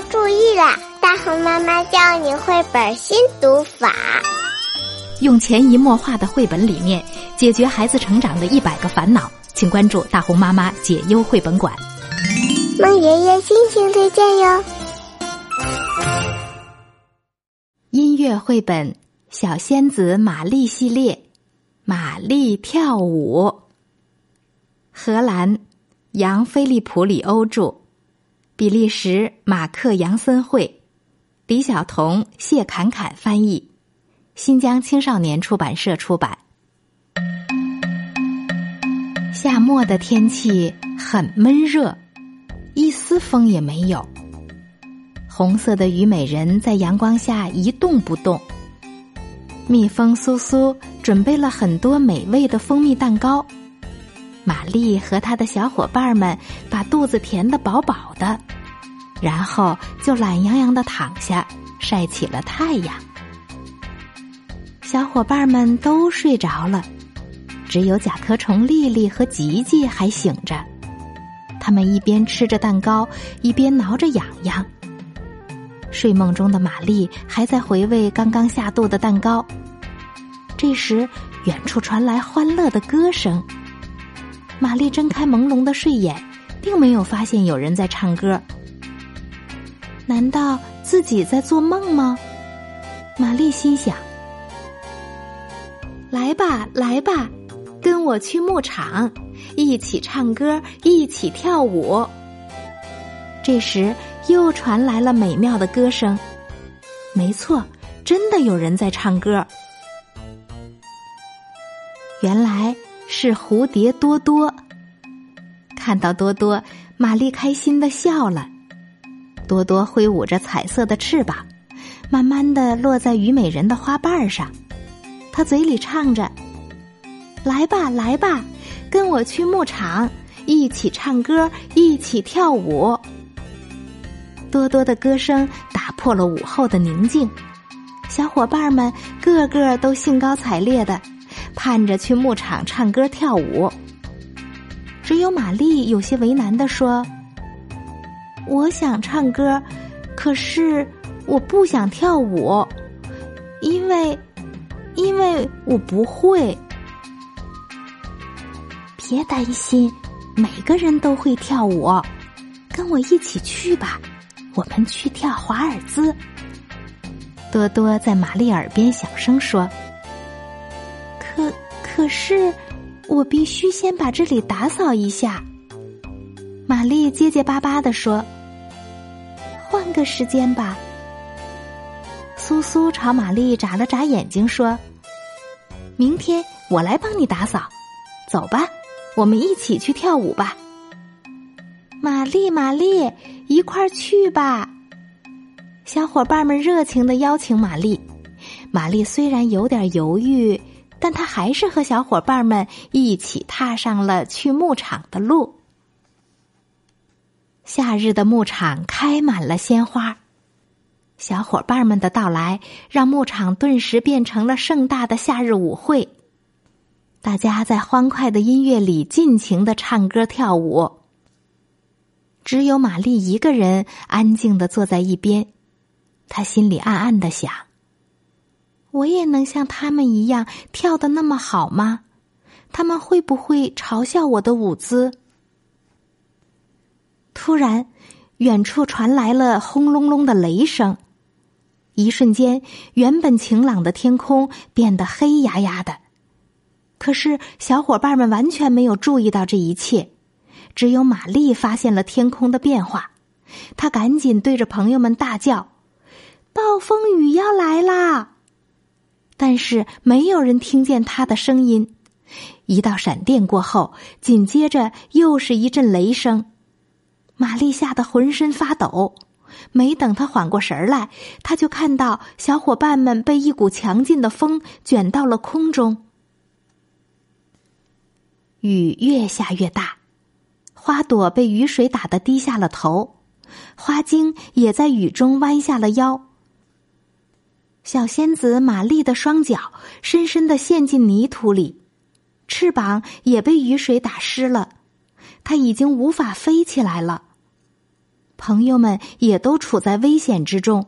妈注意啦！大红妈妈教你绘本新读法，用潜移默化的绘本理念解决孩子成长的一百个烦恼。请关注大红妈妈解忧绘本馆。孟爷爷心情推荐哟。音乐绘本《小仙子玛丽系列》，玛丽跳舞。荷兰，杨菲利普里欧著。比利时马克杨森绘，李晓彤、谢侃侃翻译，新疆青少年出版社出版。夏末的天气很闷热，一丝风也没有。红色的虞美人在阳光下一动不动。蜜蜂苏苏准备了很多美味的蜂蜜蛋糕。玛丽和她的小伙伴们把肚子填得饱饱的，然后就懒洋洋的躺下，晒起了太阳。小伙伴们都睡着了，只有甲壳虫丽丽和吉吉还醒着。他们一边吃着蛋糕，一边挠着痒痒。睡梦中的玛丽还在回味刚刚下肚的蛋糕。这时，远处传来欢乐的歌声。玛丽睁开朦胧的睡眼，并没有发现有人在唱歌。难道自己在做梦吗？玛丽心想。来吧，来吧，跟我去牧场，一起唱歌，一起跳舞。这时，又传来了美妙的歌声。没错，真的有人在唱歌。原来。是蝴蝶多多。看到多多，玛丽开心的笑了。多多挥舞着彩色的翅膀，慢慢的落在虞美人的花瓣上。他嘴里唱着：“来吧，来吧，跟我去牧场，一起唱歌，一起跳舞。”多多的歌声打破了午后的宁静，小伙伴们个个都兴高采烈的。盼着去牧场唱歌跳舞，只有玛丽有些为难的说：“我想唱歌，可是我不想跳舞，因为，因为我不会。”别担心，每个人都会跳舞，跟我一起去吧，我们去跳华尔兹。多多在玛丽耳边小声说。可可是，我必须先把这里打扫一下。玛丽结结巴巴的说：“换个时间吧。”苏苏朝玛丽眨了眨眼睛，说：“明天我来帮你打扫。走吧，我们一起去跳舞吧。”玛丽，玛丽，一块儿去吧！小伙伴们热情的邀请玛丽。玛丽虽然有点犹豫。但他还是和小伙伴们一起踏上了去牧场的路。夏日的牧场开满了鲜花，小伙伴们的到来让牧场顿时变成了盛大的夏日舞会。大家在欢快的音乐里尽情的唱歌跳舞，只有玛丽一个人安静的坐在一边，她心里暗暗的想。我也能像他们一样跳的那么好吗？他们会不会嘲笑我的舞姿？突然，远处传来了轰隆隆的雷声，一瞬间，原本晴朗的天空变得黑压压的。可是，小伙伴们完全没有注意到这一切，只有玛丽发现了天空的变化，她赶紧对着朋友们大叫：“暴风雨要来啦！”但是没有人听见他的声音。一道闪电过后，紧接着又是一阵雷声。玛丽吓得浑身发抖。没等他缓过神来，他就看到小伙伴们被一股强劲的风卷到了空中。雨越下越大，花朵被雨水打得低下了头，花茎也在雨中弯下了腰。小仙子玛丽的双脚深深的陷进泥土里，翅膀也被雨水打湿了，她已经无法飞起来了。朋友们也都处在危险之中。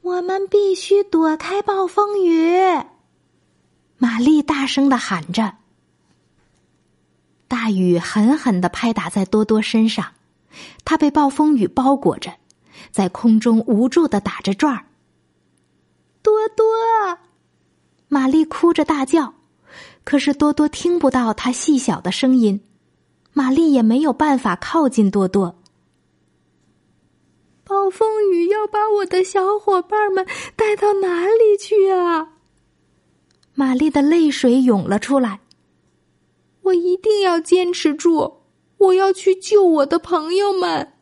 我们必须躲开暴风雨！玛丽大声的喊着。大雨狠狠的拍打在多多身上，他被暴风雨包裹着，在空中无助的打着转儿。多多，玛丽哭着大叫，可是多多听不到她细小的声音，玛丽也没有办法靠近多多。暴风雨要把我的小伙伴们带到哪里去啊？玛丽的泪水涌了出来。我一定要坚持住，我要去救我的朋友们。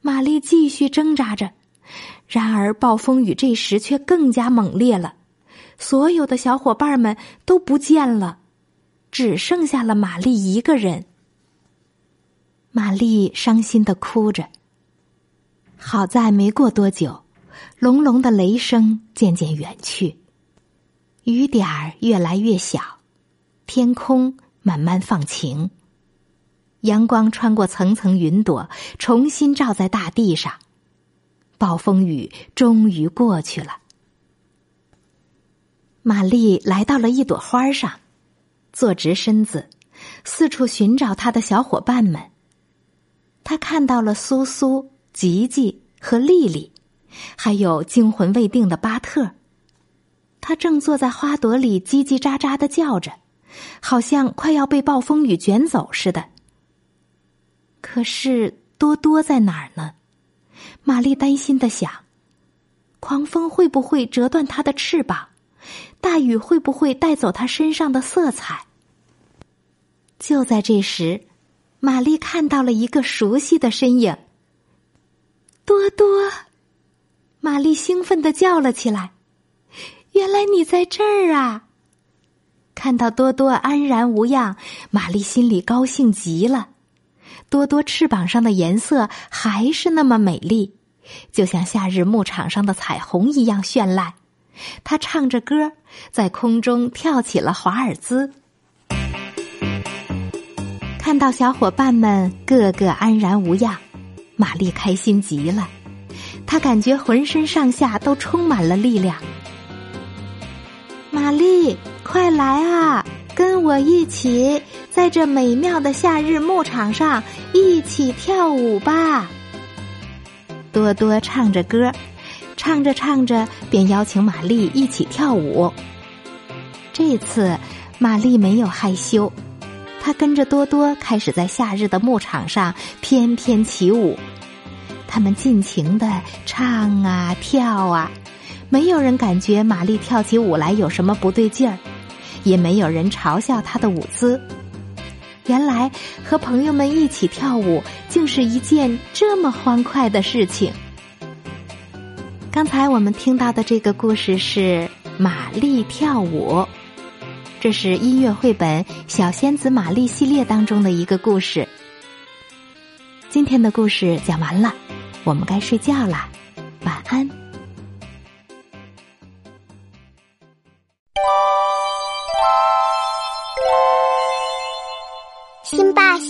玛丽继续挣扎着，然而暴风雨这时却更加猛烈了，所有的小伙伴们都不见了，只剩下了玛丽一个人。玛丽伤心的哭着。好在没过多久，隆隆的雷声渐渐远去，雨点儿越来越小，天空慢慢放晴。阳光穿过层层云朵，重新照在大地上，暴风雨终于过去了。玛丽来到了一朵花上，坐直身子，四处寻找她的小伙伴们。她看到了苏苏。吉吉和丽丽，还有惊魂未定的巴特。他正坐在花朵里叽叽喳喳的叫着，好像快要被暴风雨卷走似的。可是多多在哪儿呢？玛丽担心的想：狂风会不会折断它的翅膀？大雨会不会带走它身上的色彩？就在这时，玛丽看到了一个熟悉的身影。多多，玛丽兴奋的叫了起来：“原来你在这儿啊！”看到多多安然无恙，玛丽心里高兴极了。多多翅膀上的颜色还是那么美丽，就像夏日牧场上的彩虹一样绚烂。他唱着歌，在空中跳起了华尔兹。看到小伙伴们个个安然无恙。玛丽开心极了，她感觉浑身上下都充满了力量。玛丽，快来啊，跟我一起在这美妙的夏日牧场上一起跳舞吧！多多唱着歌，唱着唱着便邀请玛丽一起跳舞。这次，玛丽没有害羞。她跟着多多开始在夏日的牧场上翩翩起舞，他们尽情的唱啊跳啊，没有人感觉玛丽跳起舞来有什么不对劲儿，也没有人嘲笑她的舞姿。原来和朋友们一起跳舞竟是一件这么欢快的事情。刚才我们听到的这个故事是《玛丽跳舞》。这是音乐绘本《小仙子玛丽》系列当中的一个故事。今天的故事讲完了，我们该睡觉了，晚安。